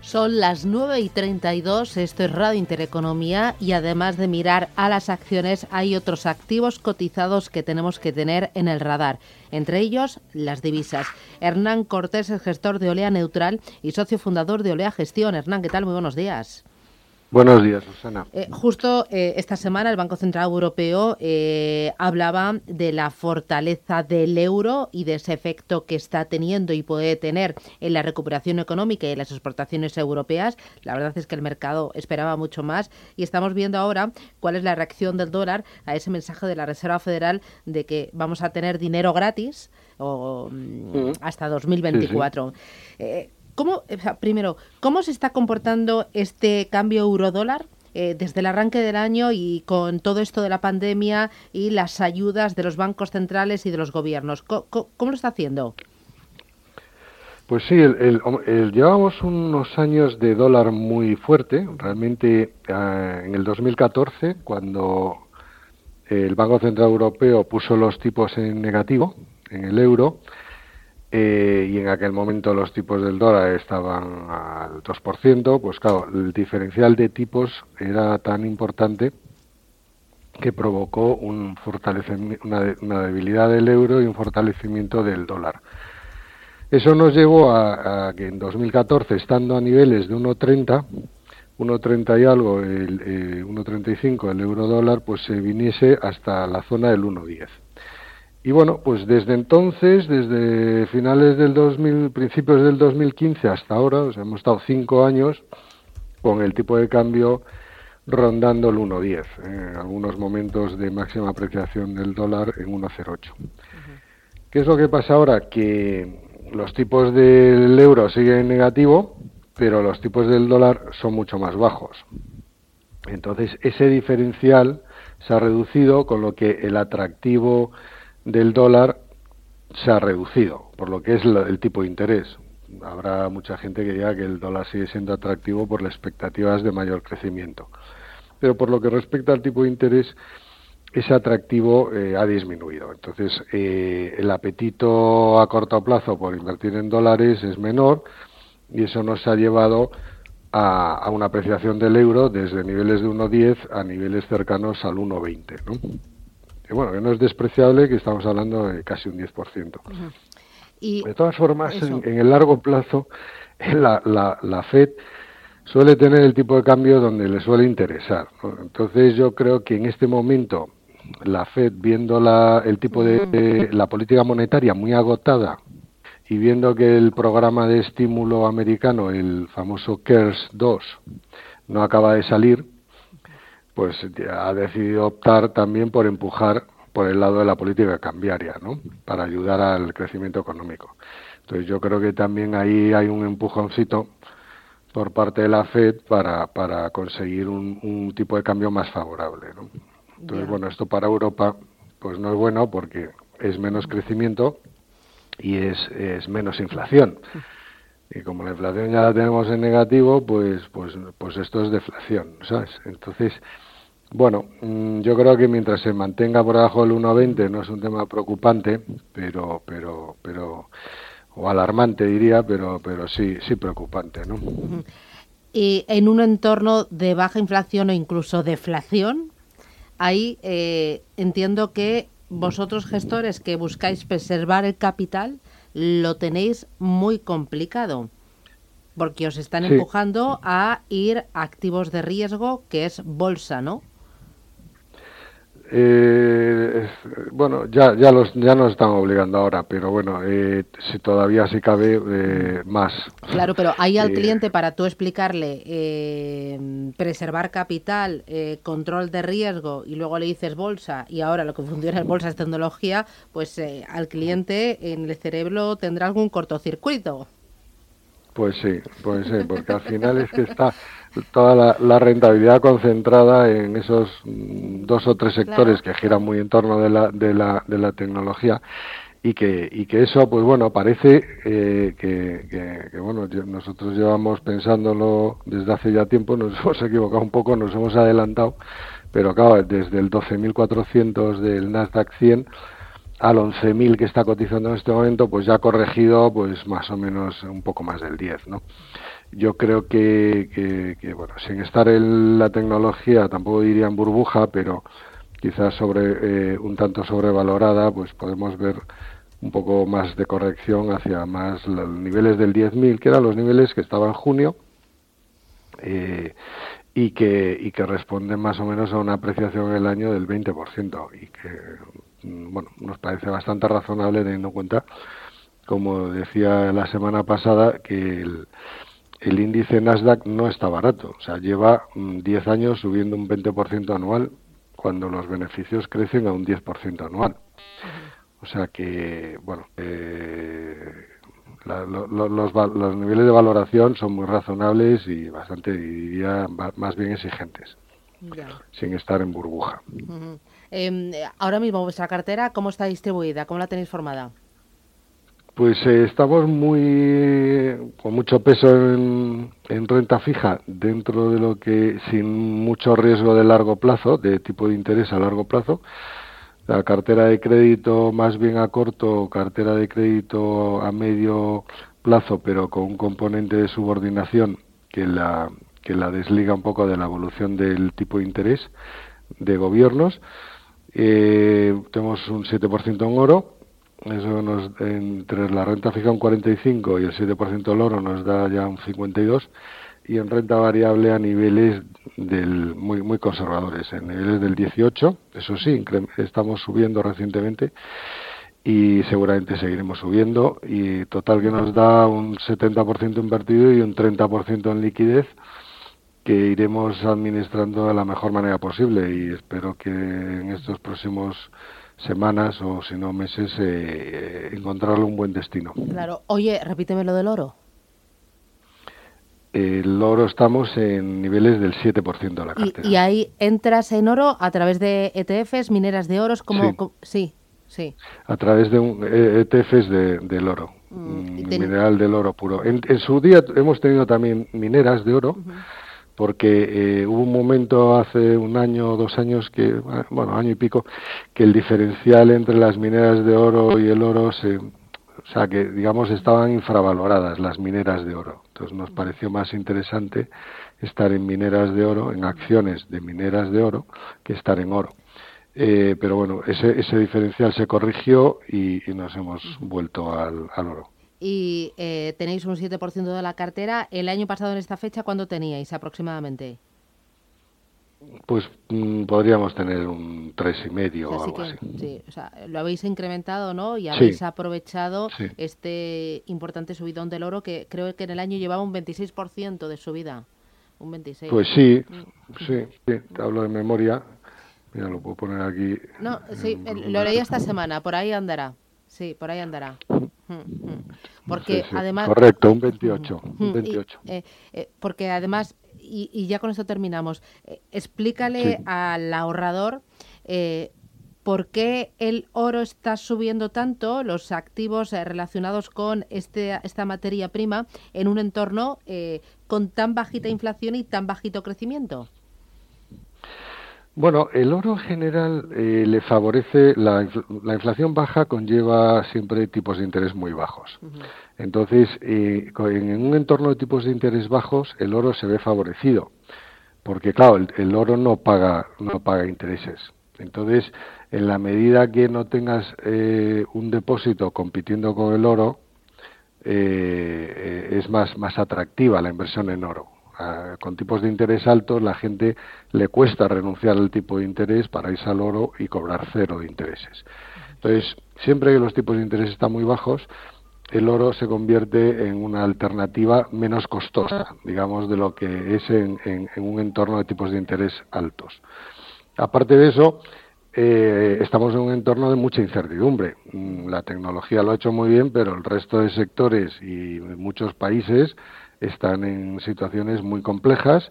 son las 9 y 32, esto es Radio Intereconomía y además de mirar a las acciones hay otros activos cotizados que tenemos que tener en el radar, entre ellos las divisas. Hernán Cortés es gestor de Olea Neutral y socio fundador de Olea Gestión. Hernán, ¿qué tal? Muy buenos días. Buenos días, Susana. Eh, justo eh, esta semana el Banco Central Europeo eh, hablaba de la fortaleza del euro y de ese efecto que está teniendo y puede tener en la recuperación económica y en las exportaciones europeas. La verdad es que el mercado esperaba mucho más y estamos viendo ahora cuál es la reacción del dólar a ese mensaje de la Reserva Federal de que vamos a tener dinero gratis o, mm, hasta 2024. ¿Cómo, primero, ¿cómo se está comportando este cambio euro-dólar? Eh, desde el arranque del año y con todo esto de la pandemia y las ayudas de los bancos centrales y de los gobiernos. ¿Cómo, lo está haciendo? Pues sí, llevamos unos años de dólar muy fuerte. Realmente eh, en el 2014, cuando el Banco Central Europeo puso los tipos en negativo en el euro, eh, y en aquel momento los tipos del dólar estaban al 2%, pues claro, el diferencial de tipos era tan importante que provocó un fortalecimiento, una, debilidad del euro y un fortalecimiento del dólar. Eso nos llevó a, que en 2014, estando a niveles de 1,30, 1,30 y algo, el, 1,35 eh, el euro dólar, pues se viniese hasta la zona del 1,10. Y bueno, pues desde entonces, desde finales del 2000, principios del 2015 hasta ahora, o sea, hemos estado cinco años con el tipo de cambio rondando el 1.10, en algunos momentos de máxima apreciación del dólar en 1.08. ¿Qué es lo que pasa ahora? Que los tipos del euro siguen en negativo, pero los tipos del dólar son mucho más bajos. Entonces, ese diferencial se ha reducido, con lo que el atractivo del dólar se ha reducido, por lo que es el tipo de interés. Habrá mucha gente que diga que el dólar sigue siendo atractivo por las expectativas de mayor crecimiento. Pero por lo que respecta al tipo de interés, ese atractivo eh, ha disminuido. Entonces, eh, el apetito a corto plazo por invertir en dólares es menor y eso nos ha llevado a, a una apreciación del euro desde niveles de 1,10 a niveles cercanos al 1,20. ¿no? Bueno, que no es despreciable, que estamos hablando de casi un 10%. y de todas formas, en, el largo plazo, la, la, la, FED suele tener el tipo de cambio donde le suele interesar. Entonces yo creo que en este momento la Fed, viendo la, el tipo de, la política monetaria muy agotada y viendo que el programa de estímulo americano, el famoso CARES 2, no acaba de salir, pues ha decidido optar también por empujar por el lado de la política cambiaria, ¿no? Para ayudar al crecimiento económico. Entonces yo creo que también ahí hay un empujoncito por parte de la Fed para, para conseguir un, tipo de cambio más favorable, ¿no? Entonces, bueno, esto para Europa pues no es bueno porque es menos crecimiento y es, es menos inflación. Y como la inflación ya la tenemos en negativo, pues, pues, pues esto es deflación, ¿sabes? Entonces, bueno, mm, yo creo que mientras se mantenga por debajo del 1,20 no es un tema preocupante, pero, pero, pero, o alarmante diría, pero, pero sí, sí preocupante, ¿no? Y en un entorno de baja inflación o incluso deflación, ahí eh, entiendo que vosotros gestores que buscáis preservar el capital lo tenéis muy complicado porque os están empujando a ir a activos de riesgo que es bolsa, ¿no? Eh, bueno, ya, ya, los, ya nos están obligando ahora, pero bueno, eh, si todavía si cabe, eh, más. Claro, pero hay al eh, cliente para tú explicarle eh, preservar capital, control de riesgo y luego le dices bolsa y ahora lo que funciona en bolsa es tecnología, pues al cliente en el cerebro tendrá algún cortocircuito. Pues sí, pues sí, porque al final es que está toda la, rentabilidad concentrada en esos mm, dos o tres sectores que giran muy en torno de la, de la, de la tecnología y que, y que eso, pues bueno, parece eh, que, que, bueno, nosotros llevamos pensándolo desde hace ya tiempo, nos hemos equivocado un poco, nos hemos adelantado, pero claro, desde el 12.400 del Nasdaq 100 al 11.000 que está cotizando en este momento, pues ya ha corregido pues más o menos un poco más del 10, ¿no? Yo creo que, que, bueno, sin estar en la tecnología, tampoco diría en burbuja, pero quizás sobre eh, un tanto sobrevalorada, pues podemos ver un poco más de corrección hacia más los niveles del 10.000, que eran los niveles que estaban en junio, eh, y que, y que responden más o menos a una apreciación en el año del 20% y que bueno, nos parece bastante razonable teniendo en cuenta, como decía la semana pasada, que el, el índice Nasdaq no está barato, o sea, lleva 10 mm, años subiendo un 20% anual cuando los beneficios crecen a un 10% anual. O sea que, bueno, eh, los, niveles de valoración son muy razonables y bastante, diría, más bien exigentes, sin estar en burbuja. Em, ahora mismo vuestra cartera, ¿cómo está distribuida? ¿Cómo la tenéis formada? Pues eh, estamos muy con mucho peso en, renta fija dentro de lo que sin mucho riesgo de largo plazo, de tipo de interés a largo plazo, la cartera de crédito más bien a corto, cartera de crédito a medio plazo, pero con un componente de subordinación que la, que la desliga un poco de la evolución del tipo de interés de gobiernos. Eh, tenemos un 7% en oro, eso nos, entre la renta fija un 45 y el 7% del oro nos da ya un 52 y en renta variable a niveles del muy muy conservadores, en niveles del 18, eso sí, estamos subiendo recientemente y seguramente seguiremos subiendo y total que nos da un 70% invertido y un 30% en liquidez que iremos administrando de la mejor manera posible y espero que en estos próximos semanas o si no meses eh, encontrarle un buen destino. Claro. Oye, repíteme lo del oro. El oro estamos en niveles del 7% de la cartera. ¿Y, ahí entras en oro a través de ETFs, mineras de oros? Como, sí. sí, A través de un, ETFs de, del oro, mm, mineral del oro puro. En, su día hemos tenido también mineras de oro, porque eh, hubo un momento hace un año o dos años que, bueno, año y pico, que el diferencial entre las mineras de oro y el oro se, o sea, que digamos estaban infravaloradas las mineras de oro. Entonces nos pareció más interesante estar en mineras de oro, en acciones de mineras de oro, que estar en oro. Eh, pero bueno, ese, ese diferencial se corrigió y, nos hemos vuelto al, oro. Y eh, tenéis un 7% de la cartera. El año pasado en esta fecha, ¿cuándo teníais aproximadamente? Pues mm, podríamos tener un tres y medio o, algo así. Sí, o sea, lo habéis incrementado, ¿no? Y habéis aprovechado este importante subidón del oro que creo que en el año llevaba un 26% de subida. Un 26. Pues sí, mm. sí, sí, te hablo de memoria. Mira, lo puedo poner aquí. No, sí, lo leí esta semana, por ahí andará. Sí, por ahí andará. Porque además... Correcto, un 28. Un 28. Eh, eh, porque además y, ya con esto terminamos. Eh, explícale al ahorrador eh, por qué el oro está subiendo tanto, los activos relacionados con este, esta materia prima, en un entorno con tan bajita inflación y tan bajito crecimiento. Bueno, el oro en general le favorece, la, inflación baja conlleva siempre tipos de interés muy bajos. Entonces, eh, en un entorno de tipos de interés bajos, el oro se ve favorecido, porque claro, el, oro no paga, no paga intereses. Entonces, en la medida que no tengas eh, un depósito compitiendo con el oro, eh, es más, más atractiva la inversión en oro. Con tipos de interés altos, la gente le cuesta renunciar al tipo de interés para irse al oro y cobrar cero de intereses. Entonces, siempre que los tipos de interés están muy bajos, el oro se convierte en una alternativa menos costosa, digamos, de lo que es en, un entorno de tipos de interés altos. Aparte de eso, eh, estamos en un entorno de mucha incertidumbre. Mm, la tecnología lo ha hecho muy bien, pero el resto de sectores y muchos países están en situaciones muy complejas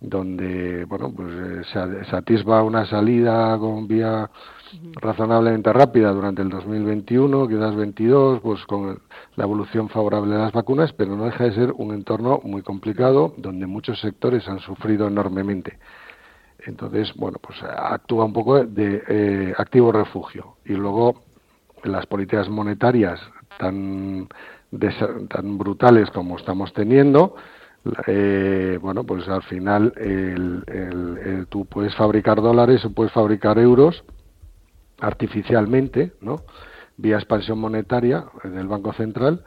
donde bueno pues eh, se, atisba una salida con vía razonablemente rápida durante el 2021, quizás 22, pues con la evolución favorable de las vacunas, pero no deja de ser un entorno muy complicado donde muchos sectores han sufrido enormemente. Entonces, bueno, pues actúa un poco de eh, activo refugio. Y luego las políticas monetarias tan, tan brutales como estamos teniendo, eh, bueno, pues al final el, tú puedes fabricar dólares o puedes fabricar euros artificialmente, ¿no? Vía expansión monetaria del Banco Central,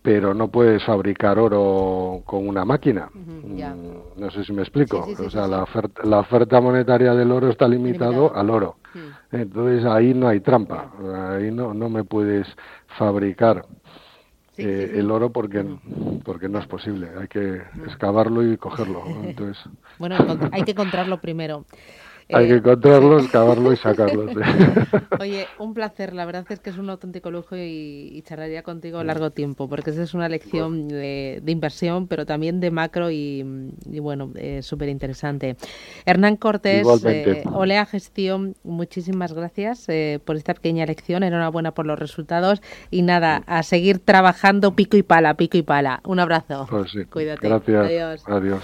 pero no puedes fabricar oro con una máquina. Mm, no sé si me explico. o sea, la, oferta, la oferta monetaria del oro está limitado, al oro. Entonces ahí no hay trampa. Ahí no, no me puedes fabricar eh, el oro porque porque no es posible hay que excavarlo y cogerlo entonces bueno hay que encontrarlo primero hay que eh, encontrarlo, excavarlo y sacarlo. Oye, un placer. La verdad es que es un auténtico lujo y, y charlaría contigo largo tiempo, porque esa es una lección de, inversión, pero también de macro y, bueno, eh, súper interesante. Hernán Cortés, eh, Olea Gestión, muchísimas gracias por esta pequeña lección. Enhorabuena por los resultados y nada, a seguir trabajando pico y pala, pico y pala. Un abrazo. Pues Cuídate. Gracias. Adiós. Adiós.